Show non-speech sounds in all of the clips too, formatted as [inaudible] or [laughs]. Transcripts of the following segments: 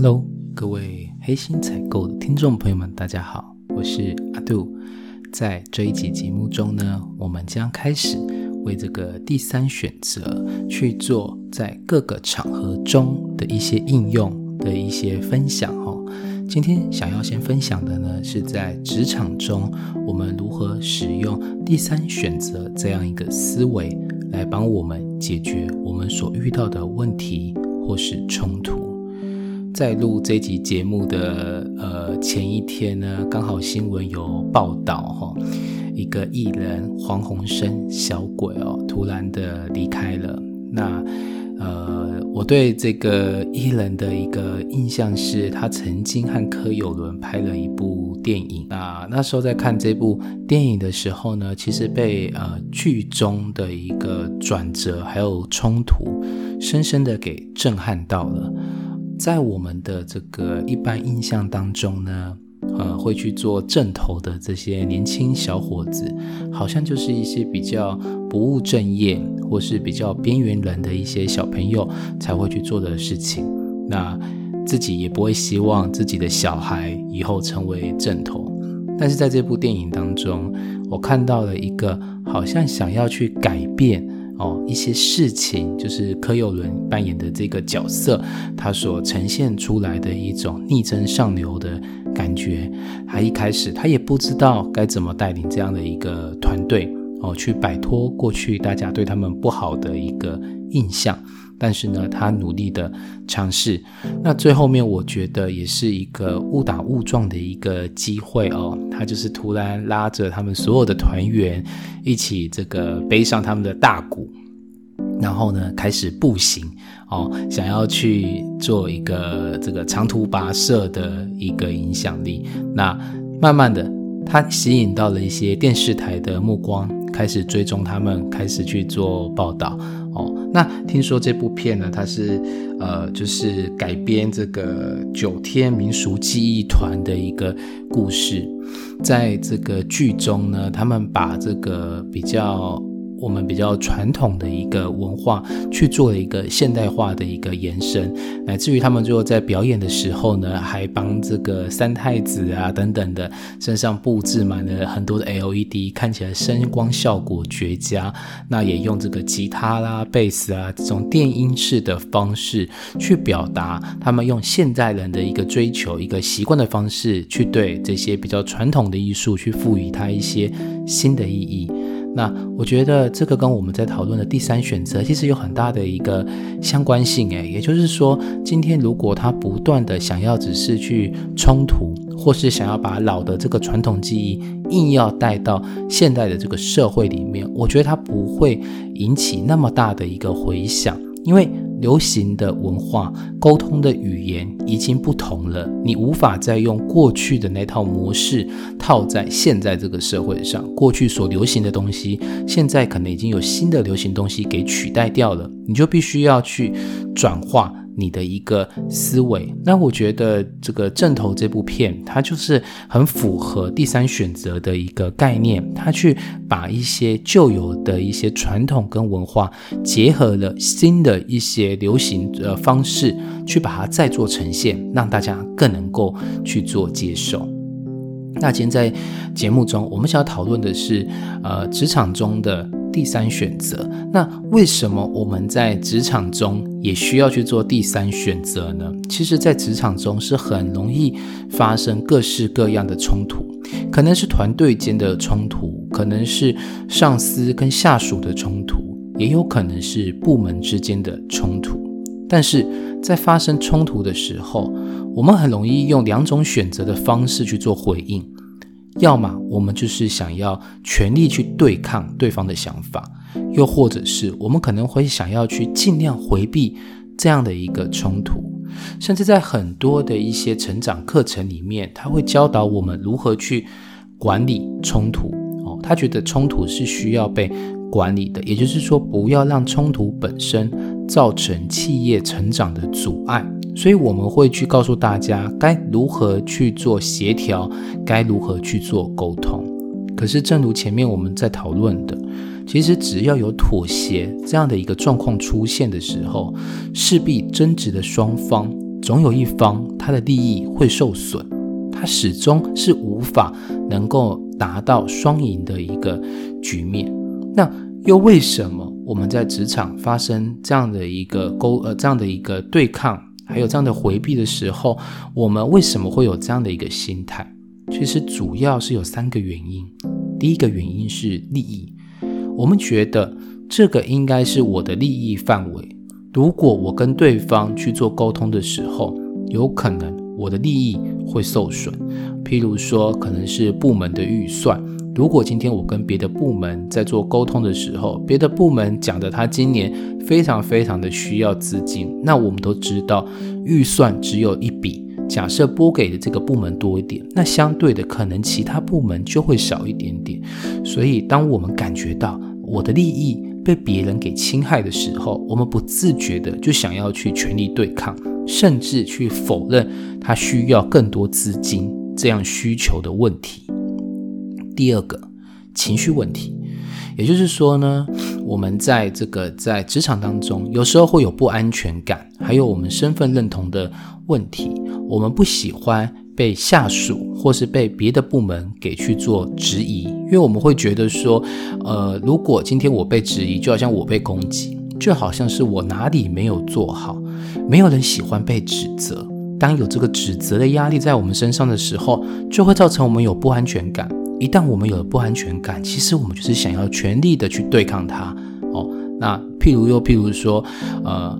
Hello，各位黑心采购的听众朋友们，大家好，我是阿杜。在这一集节目中呢，我们将开始为这个第三选择去做在各个场合中的一些应用的一些分享哦。今天想要先分享的呢，是在职场中我们如何使用第三选择这样一个思维来帮我们解决我们所遇到的问题或是冲突。在录这集节目的呃前一天呢，刚好新闻有报道哈，一个艺人黄鸿升小鬼哦，突然的离开了。那呃，我对这个艺人的一个印象是，他曾经和柯有伦拍了一部电影啊。那时候在看这部电影的时候呢，其实被呃剧中的一个转折还有冲突，深深的给震撼到了。在我们的这个一般印象当中呢，呃，会去做正头的这些年轻小伙子，好像就是一些比较不务正业或是比较边缘人的一些小朋友才会去做的事情。那自己也不会希望自己的小孩以后成为正头。但是在这部电影当中，我看到了一个好像想要去改变。哦，一些事情就是柯有伦扮演的这个角色，他所呈现出来的一种逆增上流的感觉。他一开始他也不知道该怎么带领这样的一个团队哦，去摆脱过去大家对他们不好的一个印象。但是呢，他努力的尝试。那最后面，我觉得也是一个误打误撞的一个机会哦。他就是突然拉着他们所有的团员一起这个背上他们的大鼓，然后呢开始步行哦，想要去做一个这个长途跋涉的一个影响力。那慢慢的，他吸引到了一些电视台的目光，开始追踪他们，开始去做报道。哦，那听说这部片呢，它是呃，就是改编这个九天民俗记忆团的一个故事，在这个剧中呢，他们把这个比较。我们比较传统的一个文化去做了一个现代化的一个延伸，乃至于他们最后在表演的时候呢，还帮这个三太子啊等等的身上布置满了 [laughs] 很多的 LED，看起来声光效果绝佳。那也用这个吉他啦、贝斯啊这种电音式的方式去表达他们用现代人的一个追求、一个习惯的方式去对这些比较传统的艺术去赋予它一些新的意义。那我觉得这个跟我们在讨论的第三选择其实有很大的一个相关性诶，也就是说，今天如果他不断的想要只是去冲突，或是想要把老的这个传统记忆硬要带到现代的这个社会里面，我觉得他不会引起那么大的一个回响，因为。流行的文化沟通的语言已经不同了，你无法再用过去的那套模式套在现在这个社会上。过去所流行的东西，现在可能已经有新的流行东西给取代掉了，你就必须要去转化。你的一个思维，那我觉得这个《正头》这部片，它就是很符合第三选择的一个概念，它去把一些旧有的一些传统跟文化结合了新的一些流行呃方式，去把它再做呈现，让大家更能够去做接受。那今天在节目中，我们想要讨论的是，呃，职场中的。第三选择，那为什么我们在职场中也需要去做第三选择呢？其实，在职场中是很容易发生各式各样的冲突，可能是团队间的冲突，可能是上司跟下属的冲突，也有可能是部门之间的冲突。但是在发生冲突的时候，我们很容易用两种选择的方式去做回应。要么我们就是想要全力去对抗对方的想法，又或者是我们可能会想要去尽量回避这样的一个冲突，甚至在很多的一些成长课程里面，他会教导我们如何去管理冲突。哦，他觉得冲突是需要被管理的，也就是说，不要让冲突本身造成企业成长的阻碍。所以我们会去告诉大家该如何去做协调，该如何去做沟通。可是，正如前面我们在讨论的，其实只要有妥协这样的一个状况出现的时候，势必争执的双方总有一方他的利益会受损，他始终是无法能够达到双赢的一个局面。那又为什么我们在职场发生这样的一个沟呃这样的一个对抗，还有这样的回避的时候，我们为什么会有这样的一个心态？其实主要是有三个原因。第一个原因是利益，我们觉得这个应该是我的利益范围。如果我跟对方去做沟通的时候，有可能我的利益会受损。譬如说，可能是部门的预算。如果今天我跟别的部门在做沟通的时候，别的部门讲的他今年非常非常的需要资金，那我们都知道预算只有一笔。假设拨给的这个部门多一点，那相对的可能其他部门就会少一点点。所以，当我们感觉到我的利益被别人给侵害的时候，我们不自觉的就想要去全力对抗，甚至去否认他需要更多资金这样需求的问题。第二个，情绪问题。也就是说呢，我们在这个在职场当中，有时候会有不安全感，还有我们身份认同的问题。我们不喜欢被下属或是被别的部门给去做质疑，因为我们会觉得说，呃，如果今天我被质疑，就好像我被攻击，就好像是我哪里没有做好。没有人喜欢被指责，当有这个指责的压力在我们身上的时候，就会造成我们有不安全感。一旦我们有了不安全感，其实我们就是想要全力的去对抗它哦。那譬如又譬如说，呃，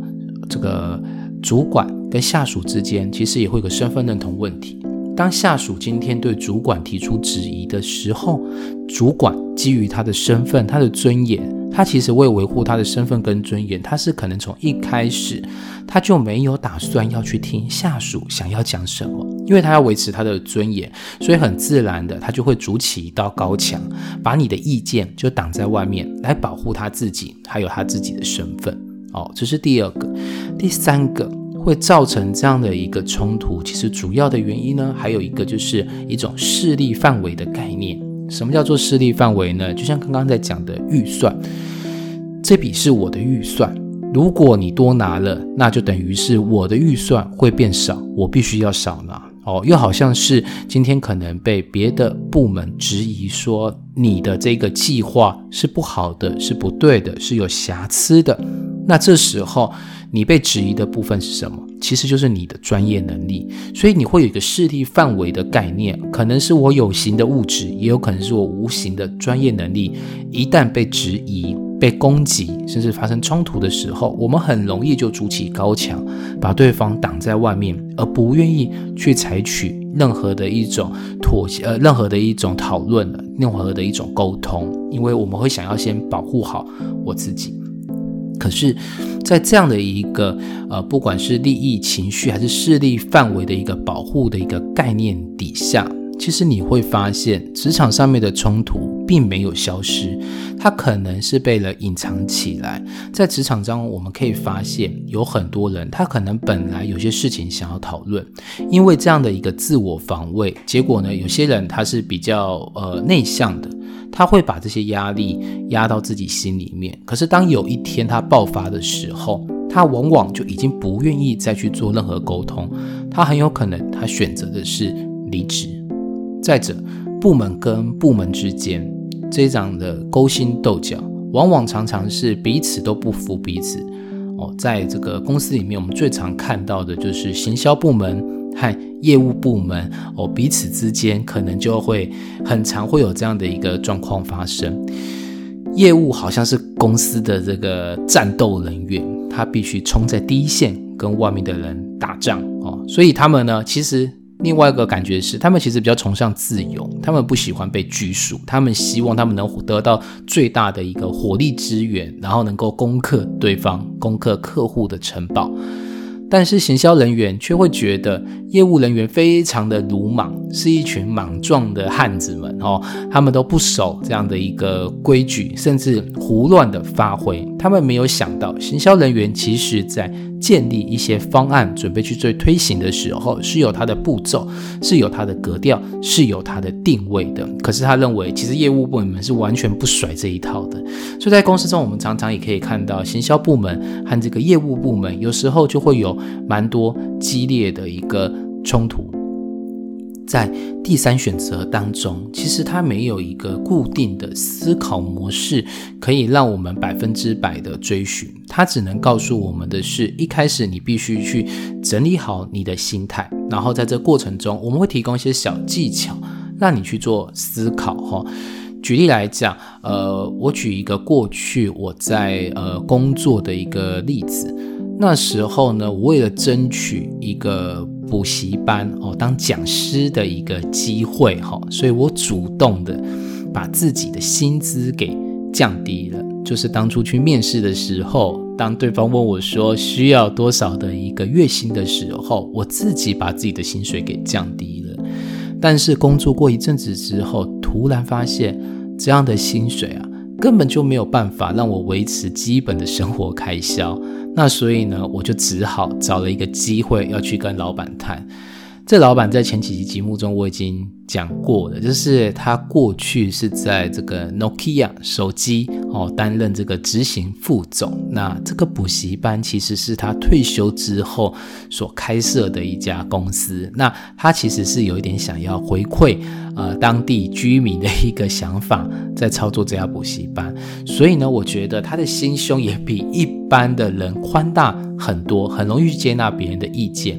这个主管跟下属之间，其实也会有个身份认同问题。当下属今天对主管提出质疑的时候，主管基于他的身份、他的尊严。他其实为维护他的身份跟尊严，他是可能从一开始他就没有打算要去听下属想要讲什么，因为他要维持他的尊严，所以很自然的他就会筑起一道高墙，把你的意见就挡在外面，来保护他自己还有他自己的身份。哦，这是第二个，第三个会造成这样的一个冲突，其实主要的原因呢，还有一个就是一种势力范围的概念。什么叫做势力范围呢？就像刚刚在讲的预算，这笔是我的预算。如果你多拿了，那就等于是我的预算会变少，我必须要少拿。哦，又好像是今天可能被别的部门质疑说你的这个计划是不好的，是不对的，是有瑕疵的。那这时候。你被质疑的部分是什么？其实就是你的专业能力，所以你会有一个势力范围的概念，可能是我有形的物质，也有可能是我无形的专业能力。一旦被质疑、被攻击，甚至发生冲突的时候，我们很容易就筑起高墙，把对方挡在外面，而不愿意去采取任何的一种妥协，呃，任何的一种讨论，任何的一种沟通，因为我们会想要先保护好我自己。可是，在这样的一个呃，不管是利益、情绪还是势力范围的一个保护的一个概念底下，其实你会发现，职场上面的冲突并没有消失，它可能是被了隐藏起来。在职场中，我们可以发现有很多人，他可能本来有些事情想要讨论，因为这样的一个自我防卫，结果呢，有些人他是比较呃内向的。他会把这些压力压到自己心里面，可是当有一天他爆发的时候，他往往就已经不愿意再去做任何沟通，他很有可能他选择的是离职。再者，部门跟部门之间这样的勾心斗角，往往常常是彼此都不服彼此。哦，在这个公司里面，我们最常看到的就是行销部门和。业务部门哦，彼此之间可能就会很常会有这样的一个状况发生。业务好像是公司的这个战斗人员，他必须冲在第一线跟外面的人打仗哦。所以他们呢，其实另外一个感觉是，他们其实比较崇尚自由，他们不喜欢被拘束，他们希望他们能得到最大的一个火力支援，然后能够攻克对方，攻克客户的城堡。但是行销人员却会觉得业务人员非常的鲁莽，是一群莽撞的汉子们哦，他们都不守这样的一个规矩，甚至胡乱的发挥。他们没有想到，行销人员其实在建立一些方案，准备去做推行的时候，是有它的步骤，是有它的格调，是有它的定位的。可是他认为，其实业务部门是完全不甩这一套的。所以在公司中，我们常常也可以看到，行销部门和这个业务部门有时候就会有蛮多激烈的一个冲突。在第三选择当中，其实它没有一个固定的思考模式，可以让我们百分之百的追寻。它只能告诉我们的是，一开始你必须去整理好你的心态，然后在这过程中，我们会提供一些小技巧，让你去做思考。哈，举例来讲，呃，我举一个过去我在呃工作的一个例子，那时候呢，我为了争取一个。补习班哦，当讲师的一个机会哈，所以我主动的把自己的薪资给降低了。就是当初去面试的时候，当对方问我说需要多少的一个月薪的时候，我自己把自己的薪水给降低了。但是工作过一阵子之后，突然发现这样的薪水啊，根本就没有办法让我维持基本的生活开销。那所以呢，我就只好找了一个机会要去跟老板谈。这老板在前几集节目中我已经讲过了，就是他过去是在这个 Nokia 手机哦担任这个执行副总。那这个补习班其实是他退休之后所开设的一家公司。那他其实是有一点想要回馈呃当地居民的一个想法，在操作这家补习班。所以呢，我觉得他的心胸也比一般的人宽大很多，很容易接纳别人的意见。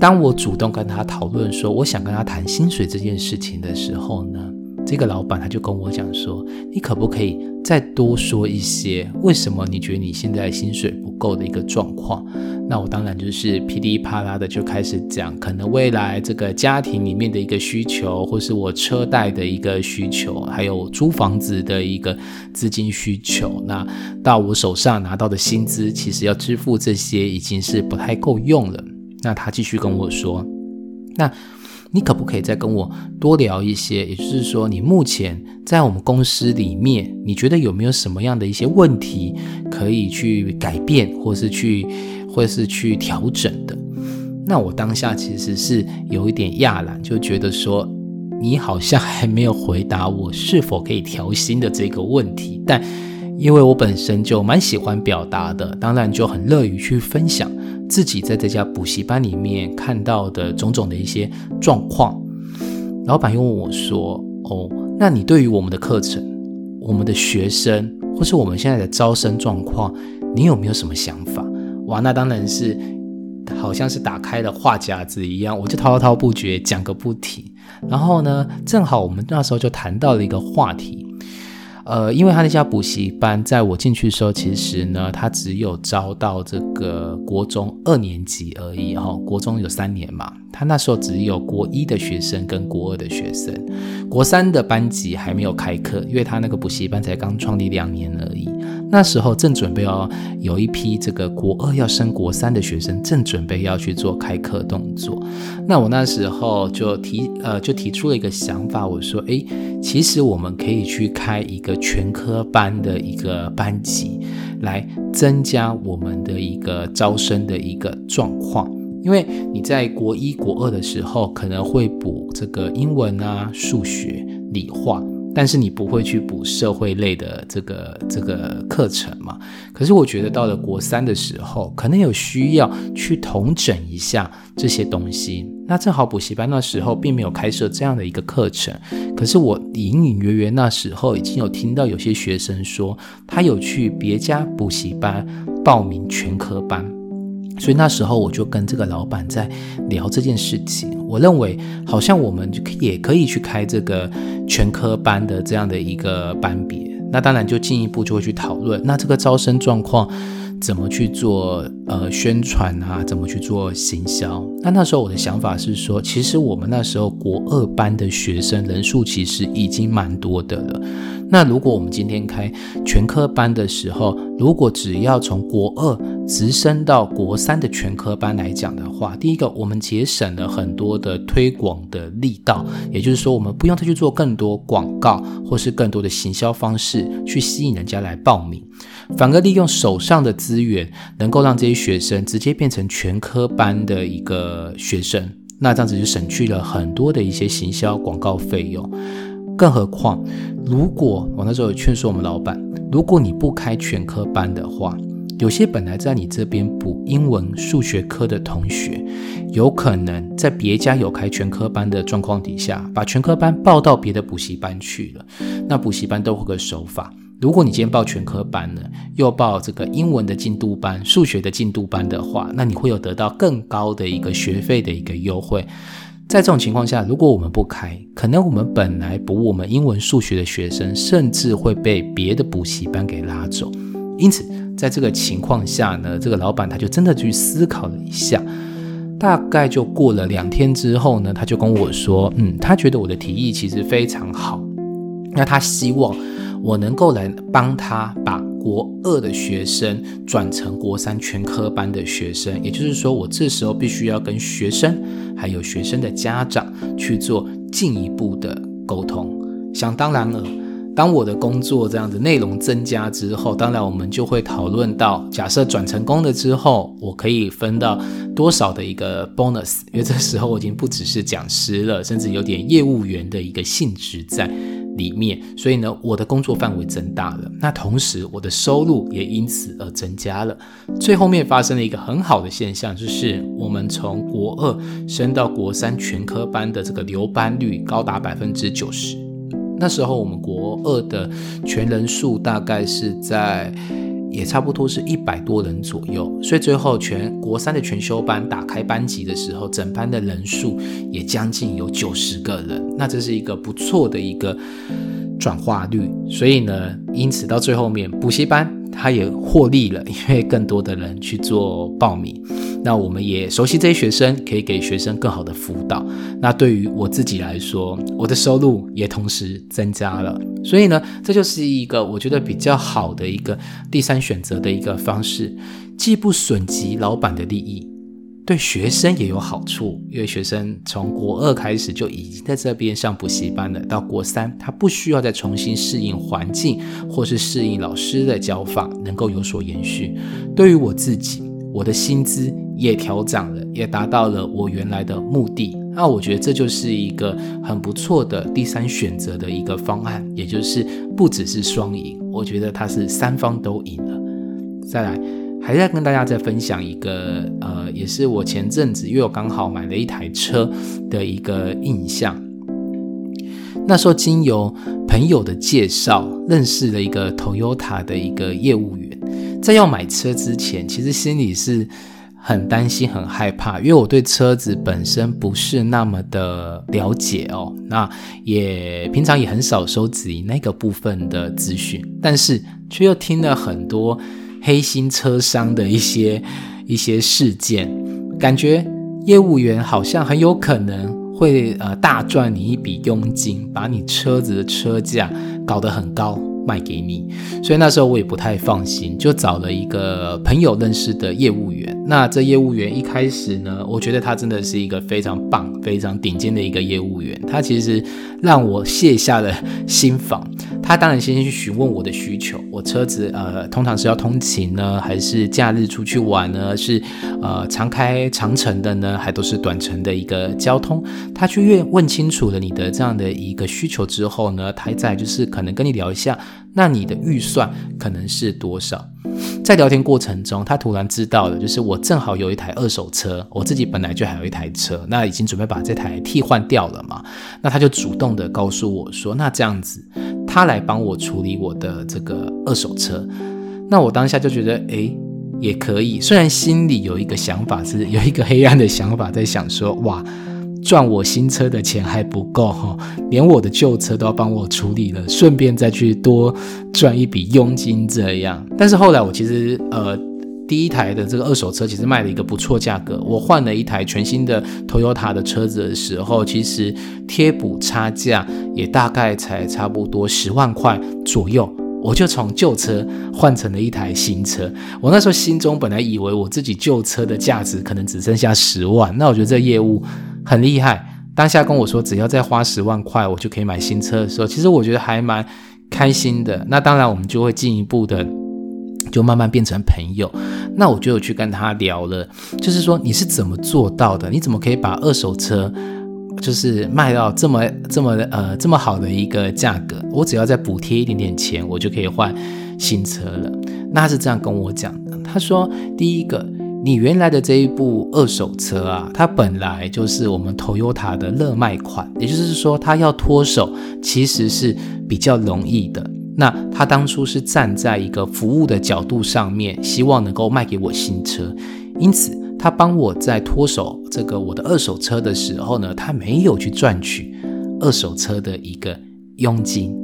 当我主动跟他讨论说我想跟他谈薪水这件事情的时候呢，这个老板他就跟我讲说，你可不可以再多说一些为什么你觉得你现在薪水不够的一个状况？那我当然就是噼里啪啦的就开始讲，可能未来这个家庭里面的一个需求，或是我车贷的一个需求，还有租房子的一个资金需求。那到我手上拿到的薪资，其实要支付这些已经是不太够用了。那他继续跟我说：“那你可不可以再跟我多聊一些？也就是说，你目前在我们公司里面，你觉得有没有什么样的一些问题可以去改变，或是去，或是去调整的？”那我当下其实是有一点亚然，就觉得说你好像还没有回答我是否可以调薪的这个问题。但因为我本身就蛮喜欢表达的，当然就很乐于去分享。自己在这家补习班里面看到的种种的一些状况，老板又问我说：“哦，那你对于我们的课程、我们的学生，或是我们现在的招生状况，你有没有什么想法？”哇，那当然是好像是打开了话匣子一样，我就滔滔不绝讲个不停。然后呢，正好我们那时候就谈到了一个话题。呃，因为他那家补习班，在我进去的时候，其实呢，他只有招到这个国中二年级而已，哈，国中有三年嘛。他那时候只有国一的学生跟国二的学生，国三的班级还没有开课，因为他那个补习班才刚创立两年而已。那时候正准备要有一批这个国二要升国三的学生，正准备要去做开课动作。那我那时候就提呃就提出了一个想法，我说，诶，其实我们可以去开一个全科班的一个班级，来增加我们的一个招生的一个状况。因为你在国一、国二的时候可能会补这个英文啊、数学、理化，但是你不会去补社会类的这个这个课程嘛。可是我觉得到了国三的时候，可能有需要去统整一下这些东西。那正好补习班那时候并没有开设这样的一个课程，可是我隐隐约约那时候已经有听到有些学生说，他有去别家补习班报名全科班。所以那时候我就跟这个老板在聊这件事情。我认为好像我们也可以去开这个全科班的这样的一个班别。那当然就进一步就会去讨论，那这个招生状况怎么去做呃宣传啊？怎么去做行销？那那时候我的想法是说，其实我们那时候国二班的学生人数其实已经蛮多的了。那如果我们今天开全科班的时候，如果只要从国二直升到国三的全科班来讲的话，第一个，我们节省了很多的推广的力道，也就是说，我们不用再去做更多广告或是更多的行销方式去吸引人家来报名，反而利用手上的资源，能够让这些学生直接变成全科班的一个学生，那这样子就省去了很多的一些行销广告费用。更何况，如果我那时候有劝说我们老板，如果你不开全科班的话，有些本来在你这边补英文、数学科的同学，有可能在别家有开全科班的状况底下，把全科班报到别的补习班去了。那补习班都会个手法，如果你今天报全科班呢，又报这个英文的进度班、数学的进度班的话，那你会有得到更高的一个学费的一个优惠。在这种情况下，如果我们不开，可能我们本来补我们英文、数学的学生，甚至会被别的补习班给拉走。因此。在这个情况下呢，这个老板他就真的去思考了一下，大概就过了两天之后呢，他就跟我说，嗯，他觉得我的提议其实非常好，那他希望我能够来帮他把国二的学生转成国三全科班的学生，也就是说，我这时候必须要跟学生还有学生的家长去做进一步的沟通，想当然了。当我的工作这样子内容增加之后，当然我们就会讨论到，假设转成功了之后，我可以分到多少的一个 bonus，因为这时候我已经不只是讲师了，甚至有点业务员的一个性质在里面，所以呢，我的工作范围增大了，那同时我的收入也因此而增加了。最后面发生了一个很好的现象，就是我们从国二升到国三全科班的这个留班率高达百分之九十。那时候我们国二的全人数大概是在，也差不多是一百多人左右，所以最后全国三的全修班打开班级的时候，整班的人数也将近有九十个人，那这是一个不错的一个转化率，所以呢，因此到最后面补习班。他也获利了，因为更多的人去做报名，那我们也熟悉这些学生，可以给学生更好的辅导。那对于我自己来说，我的收入也同时增加了。所以呢，这就是一个我觉得比较好的一个第三选择的一个方式，既不损及老板的利益。对学生也有好处，因为学生从国二开始就已经在这边上补习班了，到国三他不需要再重新适应环境或是适应老师的教法，能够有所延续。对于我自己，我的薪资也调涨了，也达到了我原来的目的。那我觉得这就是一个很不错的第三选择的一个方案，也就是不只是双赢，我觉得它是三方都赢了。再来。还在跟大家再分享一个，呃，也是我前阵子因为我刚好买了一台车的一个印象。那时候经由朋友的介绍，认识了一个 Toyota 的一个业务员。在要买车之前，其实心里是很担心、很害怕，因为我对车子本身不是那么的了解哦。那也平常也很少收集那个部分的资讯，但是却又听了很多。黑心车商的一些 [laughs] 一些事件，感觉业务员好像很有可能会呃大赚你一笔佣金，把你车子的车价搞得很高。卖给你，所以那时候我也不太放心，就找了一个朋友认识的业务员。那这业务员一开始呢，我觉得他真的是一个非常棒、非常顶尖的一个业务员。他其实让我卸下了心防。他当然先去询问我的需求，我车子呃通常是要通勤呢，还是假日出去玩呢？是呃常开长程的呢，还都是短程的一个交通？他去问问清楚了你的这样的一个需求之后呢，他再就是可能跟你聊一下。那你的预算可能是多少？在聊天过程中，他突然知道了，就是我正好有一台二手车，我自己本来就还有一台车，那已经准备把这台替换掉了嘛。那他就主动的告诉我说，那这样子，他来帮我处理我的这个二手车。那我当下就觉得，诶，也可以。虽然心里有一个想法，是有一个黑暗的想法，在想说，哇。赚我新车的钱还不够哈，连我的旧车都要帮我处理了，顺便再去多赚一笔佣金这样。但是后来我其实呃第一台的这个二手车其实卖了一个不错价格，我换了一台全新的 Toyota 的车子的时候，其实贴补差价也大概才差不多十万块左右。我就从旧车换成了一台新车。我那时候心中本来以为我自己旧车的价值可能只剩下十万，那我觉得这业务很厉害。当下跟我说只要再花十万块，我就可以买新车的时候，其实我觉得还蛮开心的。那当然，我们就会进一步的，就慢慢变成朋友。那我就有去跟他聊了，就是说你是怎么做到的？你怎么可以把二手车？就是卖到这么这么呃这么好的一个价格，我只要再补贴一点点钱，我就可以换新车了。那他是这样跟我讲的，他说：第一个，你原来的这一部二手车啊，它本来就是我们 Toyota 的热卖款，也就是说，它要脱手其实是比较容易的。那他当初是站在一个服务的角度上面，希望能够卖给我新车，因此。他帮我在脱手这个我的二手车的时候呢，他没有去赚取二手车的一个佣金，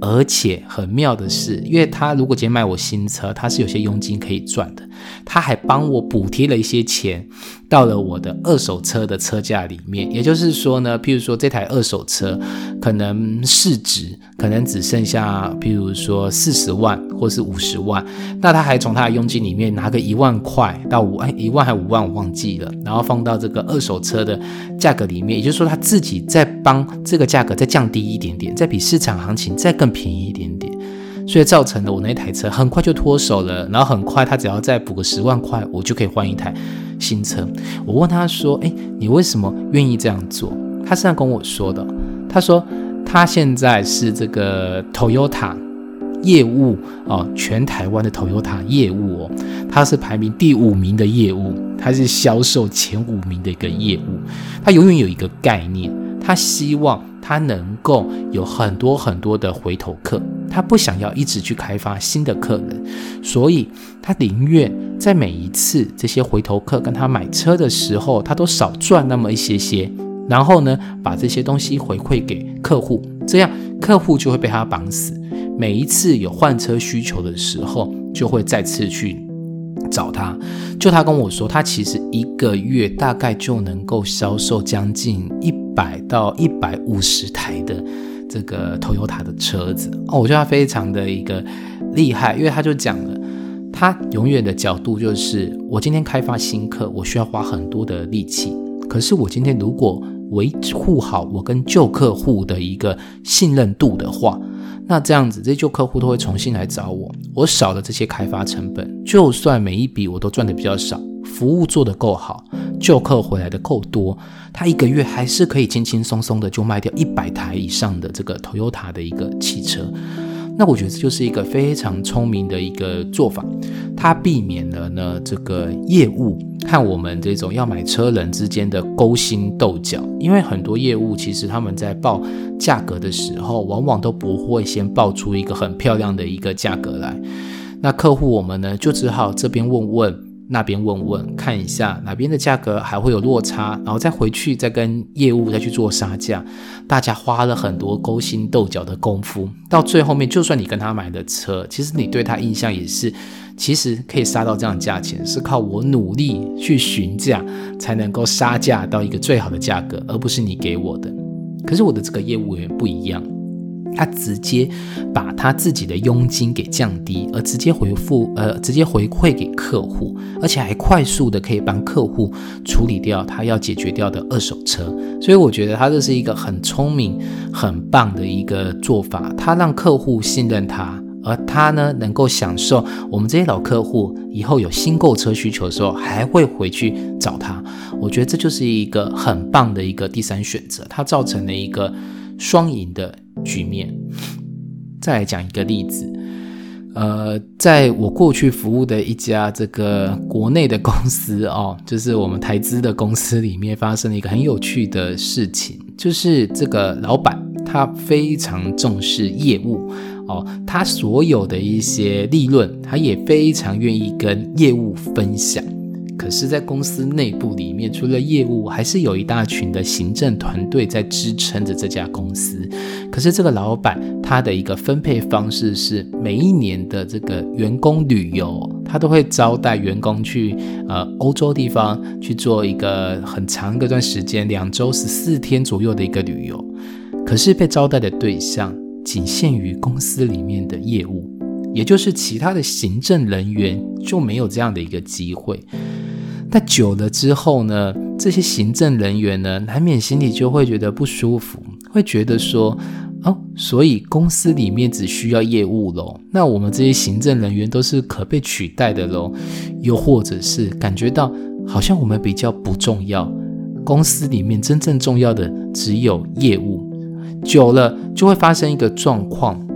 而且很妙的是，因为他如果今天卖我新车，他是有些佣金可以赚的，他还帮我补贴了一些钱到了我的二手车的车价里面。也就是说呢，譬如说这台二手车可能市值。可能只剩下，譬如说四十万或是五十万，那他还从他的佣金里面拿个一万块到五万，一万还五万我忘记了，然后放到这个二手车的价格里面，也就是说他自己再帮这个价格再降低一点点，再比市场行情再更便宜一点点，所以造成了我那台车很快就脱手了，然后很快他只要再补个十万块，我就可以换一台新车。我问他说：“哎，你为什么愿意这样做？”他是这样跟我说的，他说。他现在是这个 Toyota 业务哦，全台湾的 Toyota 业务哦，他是排名第五名的业务，他是销售前五名的一个业务。他永远有一个概念，他希望他能够有很多很多的回头客，他不想要一直去开发新的客人，所以他宁愿在每一次这些回头客跟他买车的时候，他都少赚那么一些些。然后呢，把这些东西回馈给客户，这样客户就会被他绑死。每一次有换车需求的时候，就会再次去找他。就他跟我说，他其实一个月大概就能够销售将近一百到一百五十台的这个 Toyota 的车子哦。我觉得他非常的一个厉害，因为他就讲了，他永远的角度就是，我今天开发新客，我需要花很多的力气，可是我今天如果维护好我跟旧客户的一个信任度的话，那这样子这些旧客户都会重新来找我，我少了这些开发成本，就算每一笔我都赚的比较少，服务做得够好，旧客回来的够多，他一个月还是可以轻轻松松的就卖掉一百台以上的这个 Toyota 的一个汽车。那我觉得这就是一个非常聪明的一个做法，它避免了呢这个业务和我们这种要买车人之间的勾心斗角。因为很多业务其实他们在报价格的时候，往往都不会先报出一个很漂亮的一个价格来，那客户我们呢就只好这边问问。那边问问看一下哪边的价格还会有落差，然后再回去再跟业务再去做杀价，大家花了很多勾心斗角的功夫，到最后面就算你跟他买的车，其实你对他印象也是，其实可以杀到这样价钱，是靠我努力去询价才能够杀价到一个最好的价格，而不是你给我的。可是我的这个业务员不一样。他直接把他自己的佣金给降低，而直接回复呃，直接回馈给客户，而且还快速的可以帮客户处理掉他要解决掉的二手车。所以我觉得他这是一个很聪明、很棒的一个做法。他让客户信任他，而他呢能够享受我们这些老客户以后有新购车需求的时候还会回去找他。我觉得这就是一个很棒的一个第三选择，它造成了一个双赢的。局面，再来讲一个例子，呃，在我过去服务的一家这个国内的公司哦，就是我们台资的公司里面发生了一个很有趣的事情，就是这个老板他非常重视业务哦，他所有的一些利润，他也非常愿意跟业务分享。可是，在公司内部里面，除了业务，还是有一大群的行政团队在支撑着这家公司。可是，这个老板他的一个分配方式是，每一年的这个员工旅游，他都会招待员工去呃欧洲地方去做一个很长一段时间，两周十四天左右的一个旅游。可是，被招待的对象仅限于公司里面的业务。也就是其他的行政人员就没有这样的一个机会。那久了之后呢，这些行政人员呢，难免心里就会觉得不舒服，会觉得说，哦，所以公司里面只需要业务喽，那我们这些行政人员都是可被取代的喽，又或者是感觉到好像我们比较不重要，公司里面真正重要的只有业务，久了就会发生一个状况。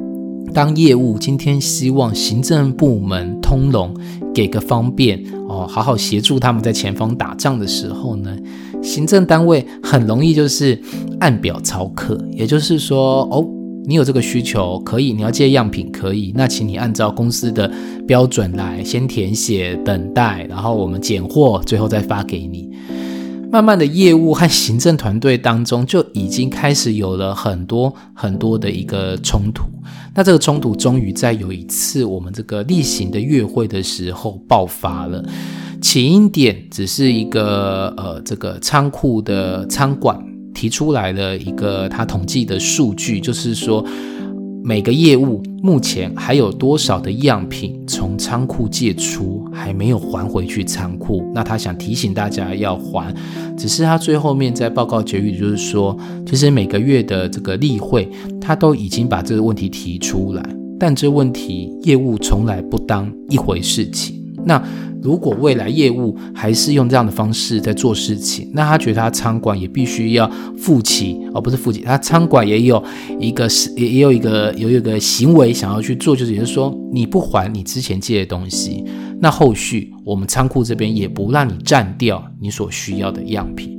当业务今天希望行政部门通融，给个方便哦，好好协助他们在前方打仗的时候呢，行政单位很容易就是按表操课，也就是说，哦，你有这个需求可以，你要借样品可以，那请你按照公司的标准来先填写，等待，然后我们拣货，最后再发给你。慢慢的业务和行政团队当中就已经开始有了很多很多的一个冲突。那这个冲突终于在有一次我们这个例行的月会的时候爆发了。起因点只是一个呃，这个仓库的仓管提出来了一个他统计的数据，就是说。每个业务目前还有多少的样品从仓库借出，还没有还回去仓库？那他想提醒大家要还，只是他最后面在报告结语就是说，其实每个月的这个例会，他都已经把这个问题提出来，但这问题业务从来不当一回事情。那如果未来业务还是用这样的方式在做事情，那他觉得他仓管也必须要负起，而不是负起，他仓管也有一个是也也有一个有一个行为想要去做，就是也是说你不还你之前借的东西，那后续我们仓库这边也不让你占掉你所需要的样品。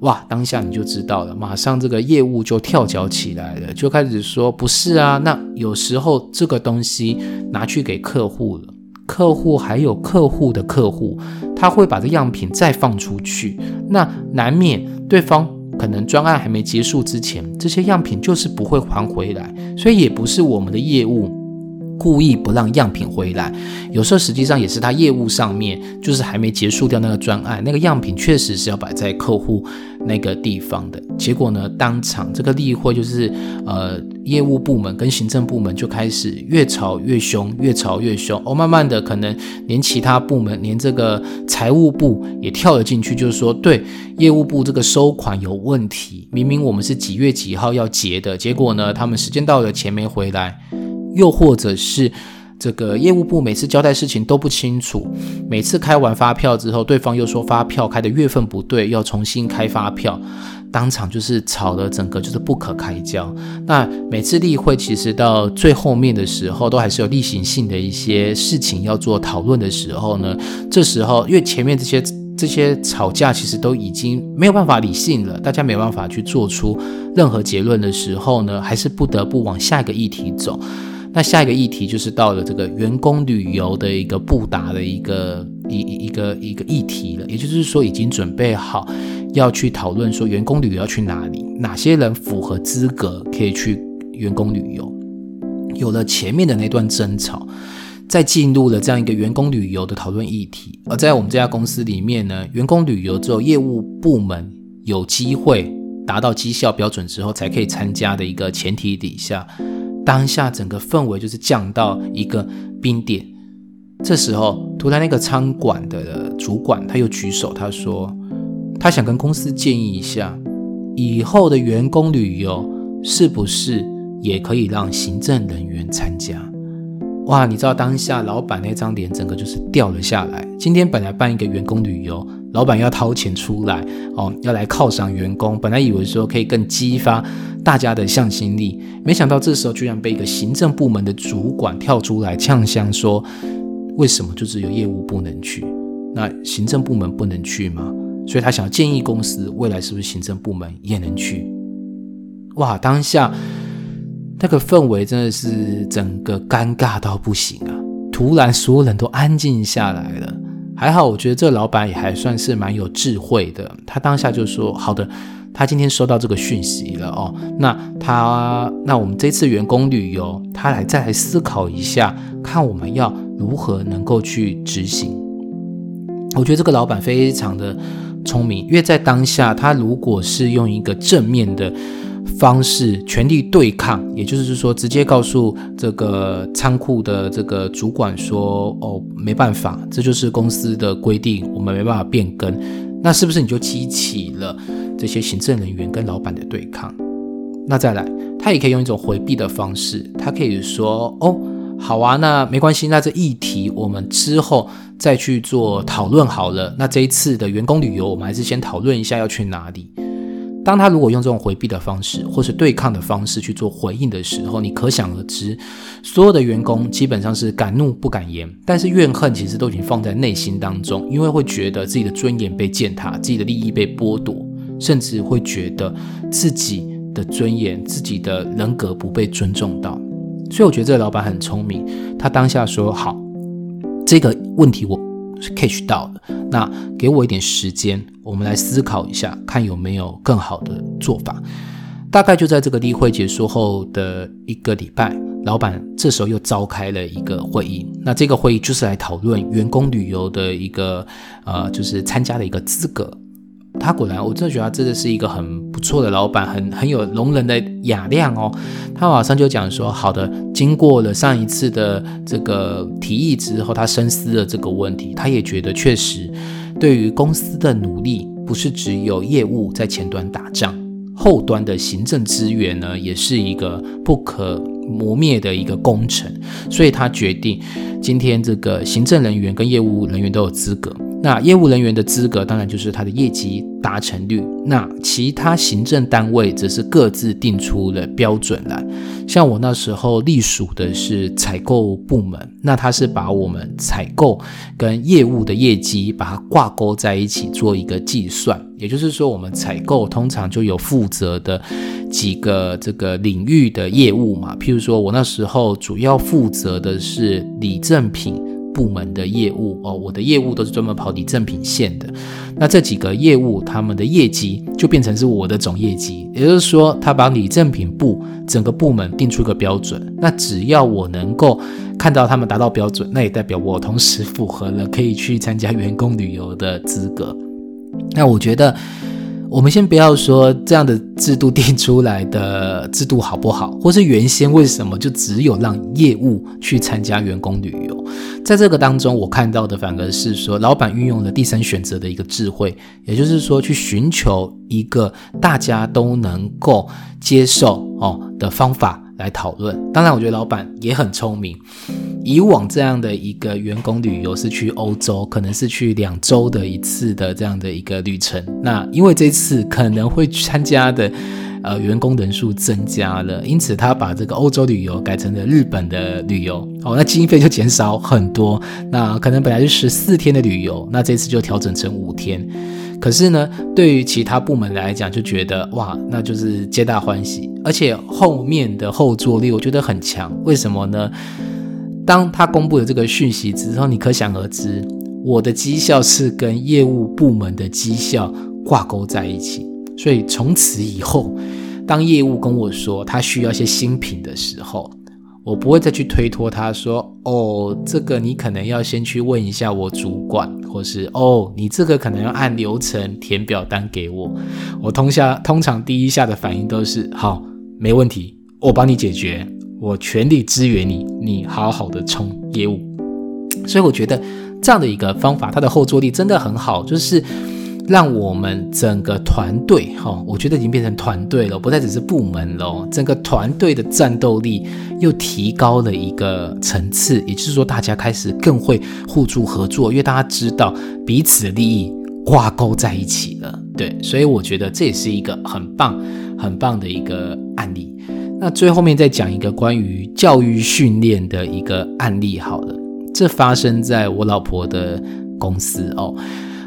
哇，当下你就知道了，马上这个业务就跳脚起来了，就开始说不是啊，那有时候这个东西拿去给客户了。客户还有客户的客户，他会把这样品再放出去，那难免对方可能专案还没结束之前，这些样品就是不会还回来，所以也不是我们的业务。故意不让样品回来，有时候实际上也是他业务上面就是还没结束掉那个专案，那个样品确实是要摆在客户那个地方的。结果呢，当场这个例会就是呃，业务部门跟行政部门就开始越吵越凶，越吵越凶。哦，慢慢的可能连其他部门，连这个财务部也跳了进去，就是说对业务部这个收款有问题，明明我们是几月几号要结的，结果呢，他们时间到了钱没回来。又或者是这个业务部每次交代事情都不清楚，每次开完发票之后，对方又说发票开的月份不对，要重新开发票，当场就是吵得整个就是不可开交。那每次例会其实到最后面的时候，都还是有例行性的一些事情要做讨论的时候呢，这时候因为前面这些这些吵架其实都已经没有办法理性了，大家没办法去做出任何结论的时候呢，还是不得不往下一个议题走。那下一个议题就是到了这个员工旅游的一个布达的一个一一个一个议题了，也就是说已经准备好要去讨论说员工旅游要去哪里，哪些人符合资格可以去员工旅游。有了前面的那段争吵，再进入了这样一个员工旅游的讨论议题。而在我们这家公司里面呢，员工旅游只有业务部门有机会达到绩效标准之后才可以参加的一个前提底下。当下整个氛围就是降到一个冰点，这时候突然那个餐馆的主管他又举手，他说他想跟公司建议一下，以后的员工旅游是不是也可以让行政人员参加？哇，你知道当下老板那张脸整个就是掉了下来。今天本来办一个员工旅游。老板要掏钱出来哦，要来犒赏员工。本来以为说可以更激发大家的向心力，没想到这时候居然被一个行政部门的主管跳出来呛香说：“为什么就只有业务不能去？那行政部门不能去吗？”所以他想要建议公司未来是不是行政部门也能去？哇，当下那个氛围真的是整个尴尬到不行啊！突然所有人都安静下来了。还好，我觉得这个老板也还算是蛮有智慧的。他当下就说：“好的，他今天收到这个讯息了哦，那他那我们这次员工旅游，他来再来思考一下，看我们要如何能够去执行。”我觉得这个老板非常的聪明，因为在当下，他如果是用一个正面的方式全力对抗，也就是说，直接告诉这个仓库的这个主管说：“哦，没办法，这就是公司的规定，我们没办法变更。”那是不是你就激起了这些行政人员跟老板的对抗？那再来，他也可以用一种回避的方式，他可以说：“哦，好啊，那没关系，那这议题我们之后再去做讨论好了。那这一次的员工旅游，我们还是先讨论一下要去哪里。”当他如果用这种回避的方式，或是对抗的方式去做回应的时候，你可想而知，所有的员工基本上是敢怒不敢言，但是怨恨其实都已经放在内心当中，因为会觉得自己的尊严被践踏，自己的利益被剥夺，甚至会觉得自己的尊严、自己的人格不被尊重到。所以我觉得这个老板很聪明，他当下说：“好，这个问题我。”是 catch 到的，那给我一点时间，我们来思考一下，看有没有更好的做法。大概就在这个例会结束后的一个礼拜，老板这时候又召开了一个会议。那这个会议就是来讨论员工旅游的一个呃，就是参加的一个资格。他果然，我真的觉得他真的是一个很不错的老板，很很有容人的雅量哦。他马上就讲说：“好的，经过了上一次的这个提议之后，他深思了这个问题，他也觉得确实，对于公司的努力，不是只有业务在前端打仗，后端的行政资源呢，也是一个不可磨灭的一个工程。所以他决定，今天这个行政人员跟业务人员都有资格。”那业务人员的资格，当然就是他的业绩达成率。那其他行政单位则是各自定出了标准来。像我那时候隶属的是采购部门，那他是把我们采购跟业务的业绩把它挂钩在一起做一个计算。也就是说，我们采购通常就有负责的几个这个领域的业务嘛。譬如说我那时候主要负责的是礼赠品。部门的业务哦，我的业务都是专门跑你正品线的。那这几个业务，他们的业绩就变成是我的总业绩。也就是说，他把你正品部整个部门定出一个标准。那只要我能够看到他们达到标准，那也代表我同时符合了可以去参加员工旅游的资格。那我觉得。我们先不要说这样的制度定出来的制度好不好，或是原先为什么就只有让业务去参加员工旅游，在这个当中，我看到的反而是说，老板运用了第三选择的一个智慧，也就是说，去寻求一个大家都能够接受哦的方法来讨论。当然，我觉得老板也很聪明。以往这样的一个员工旅游是去欧洲，可能是去两周的一次的这样的一个旅程。那因为这次可能会参加的呃员工人数增加了，因此他把这个欧洲旅游改成了日本的旅游。哦，那经费就减少很多。那可能本来是十四天的旅游，那这次就调整成五天。可是呢，对于其他部门来讲，就觉得哇，那就是皆大欢喜，而且后面的后坐力我觉得很强。为什么呢？当他公布了这个讯息之后，你可想而知，我的绩效是跟业务部门的绩效挂钩在一起。所以从此以后，当业务跟我说他需要一些新品的时候，我不会再去推脱他说：“哦，这个你可能要先去问一下我主管，或是哦，你这个可能要按流程填表单给我。”我通下通常第一下的反应都是：“好，没问题，我帮你解决。”我全力支援你，你好好的冲业务，所以我觉得这样的一个方法，它的后坐力真的很好，就是让我们整个团队哈，我觉得已经变成团队了，不再只是部门了，整个团队的战斗力又提高了一个层次，也就是说，大家开始更会互助合作，因为大家知道彼此的利益挂钩在一起了，对，所以我觉得这也是一个很棒、很棒的一个案例。那最后面再讲一个关于教育训练的一个案例好了，这发生在我老婆的公司哦，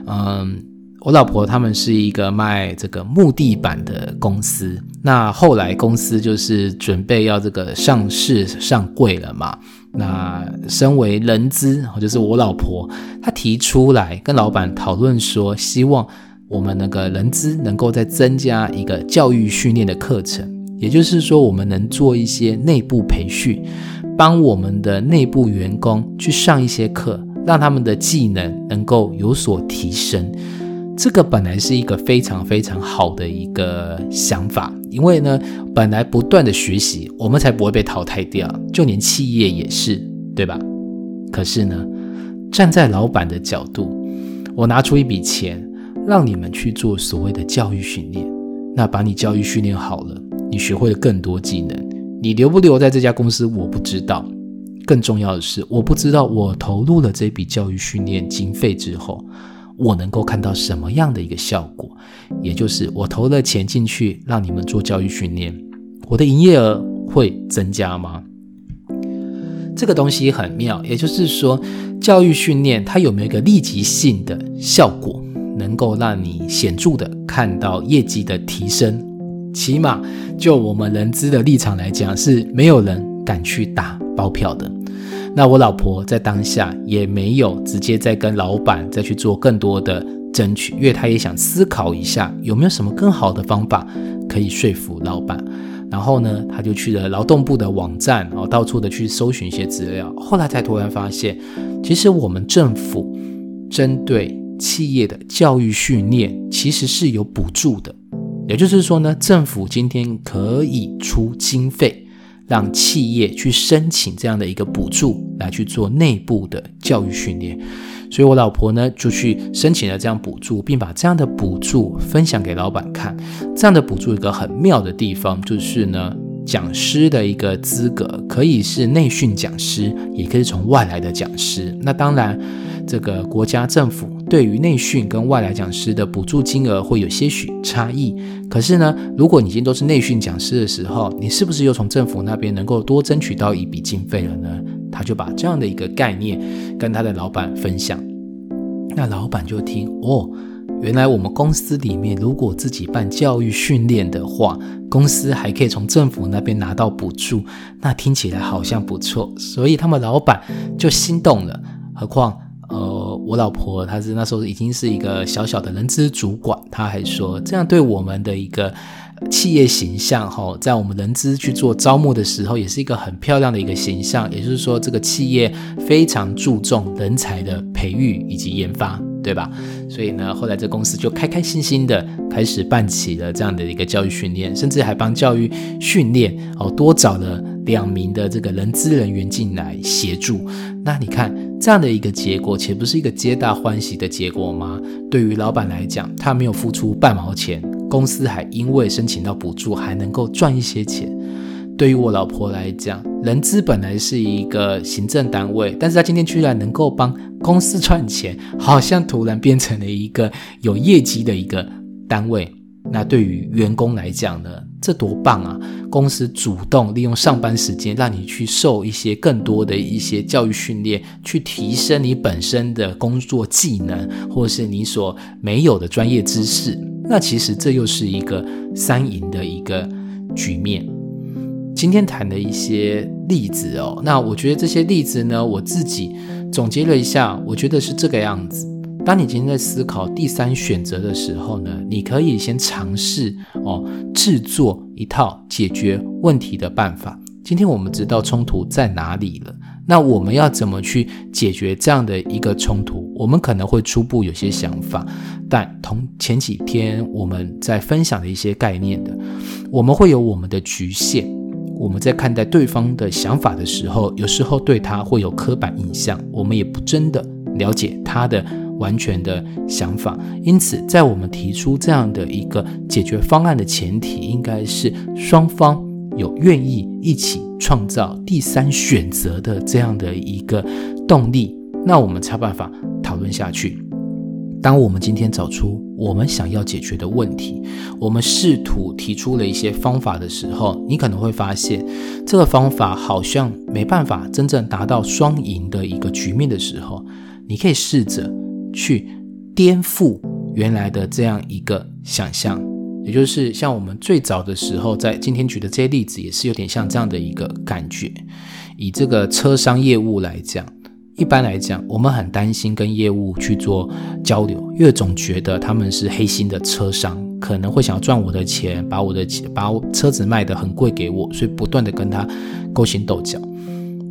嗯，我老婆他们是一个卖这个木地板的公司，那后来公司就是准备要这个上市上柜了嘛，那身为人资，就是我老婆，她提出来跟老板讨论说，希望我们那个人资能够再增加一个教育训练的课程。也就是说，我们能做一些内部培训，帮我们的内部员工去上一些课，让他们的技能能够有所提升。这个本来是一个非常非常好的一个想法，因为呢，本来不断的学习，我们才不会被淘汰掉。就连企业也是，对吧？可是呢，站在老板的角度，我拿出一笔钱，让你们去做所谓的教育训练，那把你教育训练好了，你学会了更多技能，你留不留在这家公司，我不知道。更重要的是，我不知道我投入了这笔教育训练经费之后，我能够看到什么样的一个效果。也就是我投了钱进去，让你们做教育训练，我的营业额会增加吗？这个东西很妙，也就是说，教育训练它有没有一个立即性的效果，能够让你显著的看到业绩的提升？起码就我们人资的立场来讲，是没有人敢去打包票的。那我老婆在当下也没有直接再跟老板再去做更多的争取，因为她也想思考一下有没有什么更好的方法可以说服老板。然后呢，他就去了劳动部的网站，然后到处的去搜寻一些资料。后来才突然发现，其实我们政府针对企业的教育训练其实是有补助的，也就是说呢，政府今天可以出经费。让企业去申请这样的一个补助来去做内部的教育训练，所以我老婆呢就去申请了这样补助，并把这样的补助分享给老板看。这样的补助一个很妙的地方，就是呢，讲师的一个资格可以是内训讲师，也可以从外来的讲师。那当然，这个国家政府。对于内训跟外来讲师的补助金额会有些许差异，可是呢，如果你已经都是内训讲师的时候，你是不是又从政府那边能够多争取到一笔经费了呢？他就把这样的一个概念跟他的老板分享，那老板就听哦，原来我们公司里面如果自己办教育训练的话，公司还可以从政府那边拿到补助，那听起来好像不错，所以他们老板就心动了，何况。呃，我老婆她是那时候已经是一个小小的人资主管，她还说这样对我们的一个企业形象哈，在我们人资去做招募的时候，也是一个很漂亮的一个形象。也就是说，这个企业非常注重人才的培育以及研发，对吧？所以呢，后来这公司就开开心心的开始办起了这样的一个教育训练，甚至还帮教育训练哦多找了两名的这个人资人员进来协助。那你看。这样的一个结果，岂不是一个皆大欢喜的结果吗？对于老板来讲，他没有付出半毛钱，公司还因为申请到补助，还能够赚一些钱。对于我老婆来讲，人资本来是一个行政单位，但是他今天居然能够帮公司赚钱，好像突然变成了一个有业绩的一个单位。那对于员工来讲呢，这多棒啊！公司主动利用上班时间，让你去受一些更多的一些教育训练，去提升你本身的工作技能，或是你所没有的专业知识。那其实这又是一个三赢的一个局面。今天谈的一些例子哦，那我觉得这些例子呢，我自己总结了一下，我觉得是这个样子。当你今天在思考第三选择的时候呢，你可以先尝试哦，制作一套解决问题的办法。今天我们知道冲突在哪里了，那我们要怎么去解决这样的一个冲突？我们可能会初步有些想法，但同前几天我们在分享的一些概念的，我们会有我们的局限。我们在看待对方的想法的时候，有时候对他会有刻板印象，我们也不真的了解他的。完全的想法，因此，在我们提出这样的一个解决方案的前提，应该是双方有愿意一起创造第三选择的这样的一个动力，那我们才有办法讨论下去。当我们今天找出我们想要解决的问题，我们试图提出了一些方法的时候，你可能会发现这个方法好像没办法真正达到双赢的一个局面的时候，你可以试着。去颠覆原来的这样一个想象，也就是像我们最早的时候，在今天举的这些例子，也是有点像这样的一个感觉。以这个车商业务来讲，一般来讲，我们很担心跟业务去做交流，因为总觉得他们是黑心的车商，可能会想要赚我的钱，把我的钱把我车子卖得很贵给我，所以不断的跟他勾心斗角。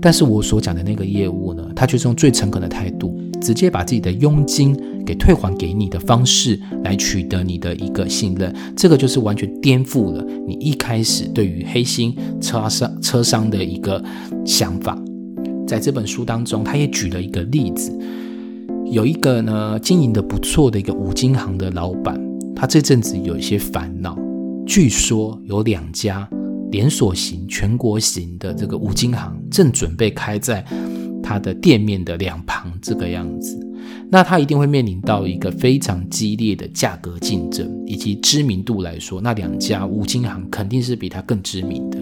但是我所讲的那个业务呢，他却是用最诚恳的态度。直接把自己的佣金给退还给你的方式来取得你的一个信任，这个就是完全颠覆了你一开始对于黑心车商车商的一个想法。在这本书当中，他也举了一个例子，有一个呢经营的不错的一个五金行的老板，他这阵子有一些烦恼，据说有两家连锁型、全国型的这个五金行正准备开在。他的店面的两旁这个样子，那他一定会面临到一个非常激烈的价格竞争，以及知名度来说，那两家五金行肯定是比他更知名的。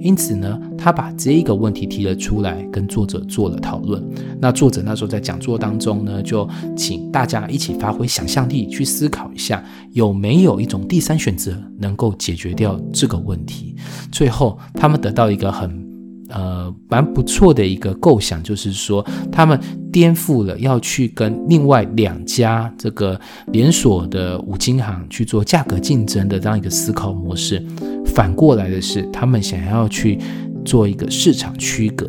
因此呢，他把这一个问题提了出来，跟作者做了讨论。那作者那时候在讲座当中呢，就请大家一起发挥想象力去思考一下，有没有一种第三选择能够解决掉这个问题。最后，他们得到一个很。呃，蛮不错的一个构想，就是说他们颠覆了要去跟另外两家这个连锁的五金行去做价格竞争的这样一个思考模式，反过来的是，他们想要去做一个市场区隔，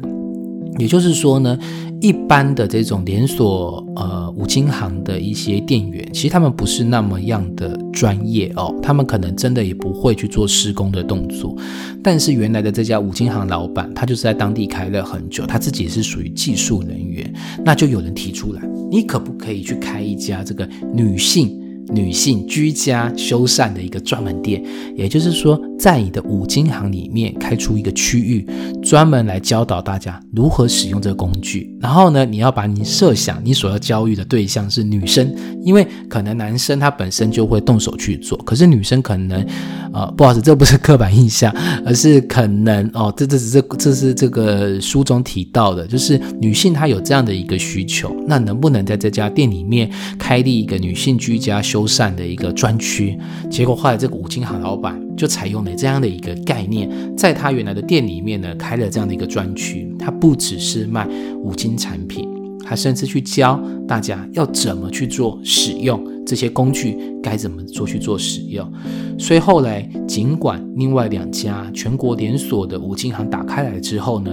也就是说呢。一般的这种连锁呃五金行的一些店员，其实他们不是那么样的专业哦，他们可能真的也不会去做施工的动作。但是原来的这家五金行老板，他就是在当地开了很久，他自己是属于技术人员，那就有人提出来，你可不可以去开一家这个女性？女性居家修缮的一个专门店，也就是说，在你的五金行里面开出一个区域，专门来教导大家如何使用这个工具。然后呢，你要把你设想你所要教育的对象是女生，因为可能男生他本身就会动手去做，可是女生可能，呃，不好意思，这不是刻板印象，而是可能哦，这这是这这是这个书中提到的，就是女性她有这样的一个需求，那能不能在这家店里面开立一个女性居家修？修缮的一个专区，结果后来这个五金行老板就采用了这样的一个概念，在他原来的店里面呢开了这样的一个专区，他不只是卖五金产品，他甚至去教大家要怎么去做使用这些工具，该怎么做去做使用。所以后来尽管另外两家全国连锁的五金行打开来之后呢，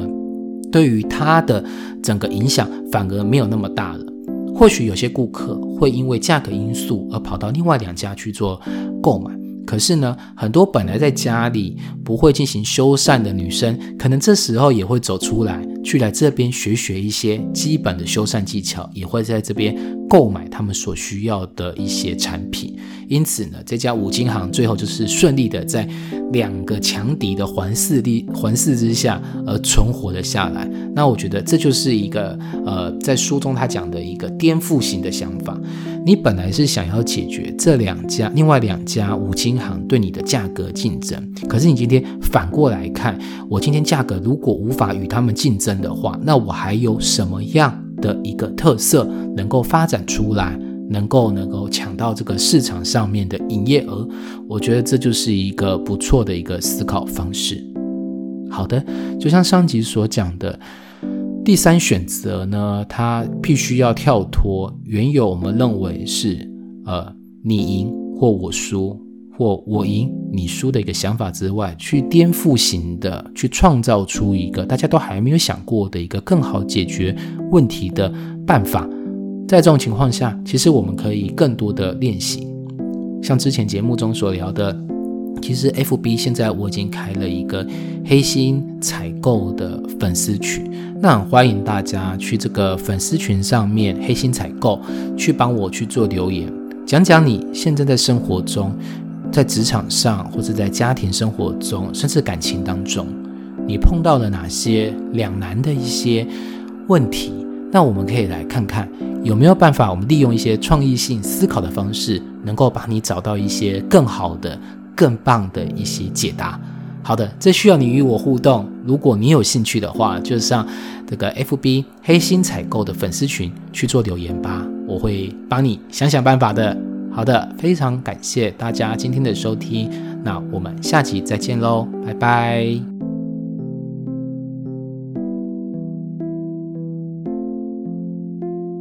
对于他的整个影响反而没有那么大了。或许有些顾客会因为价格因素而跑到另外两家去做购买，可是呢，很多本来在家里不会进行修缮的女生，可能这时候也会走出来，去来这边学学一些基本的修缮技巧，也会在这边购买他们所需要的一些产品。因此呢，这家五金行最后就是顺利的在两个强敌的环视力环视之下而存活了下来。那我觉得这就是一个呃，在书中他讲的一个颠覆型的想法。你本来是想要解决这两家另外两家五金行对你的价格竞争，可是你今天反过来看，我今天价格如果无法与他们竞争的话，那我还有什么样的一个特色能够发展出来？能够能够抢到这个市场上面的营业额，我觉得这就是一个不错的一个思考方式。好的，就像上集所讲的，第三选择呢，它必须要跳脱原有我们认为是呃你赢或我输或我赢你输的一个想法之外，去颠覆型的去创造出一个大家都还没有想过的一个更好解决问题的办法。在这种情况下，其实我们可以更多的练习，像之前节目中所聊的，其实 FB 现在我已经开了一个黑心采购的粉丝群，那欢迎大家去这个粉丝群上面黑心采购，去帮我去做留言，讲讲你现在在生活中，在职场上或者在家庭生活中，甚至感情当中，你碰到了哪些两难的一些问题。那我们可以来看看有没有办法，我们利用一些创意性思考的方式，能够把你找到一些更好的、更棒的一些解答。好的，这需要你与我互动。如果你有兴趣的话，就上这个 FB 黑心采购的粉丝群去做留言吧，我会帮你想想办法的。好的，非常感谢大家今天的收听，那我们下集再见喽，拜拜。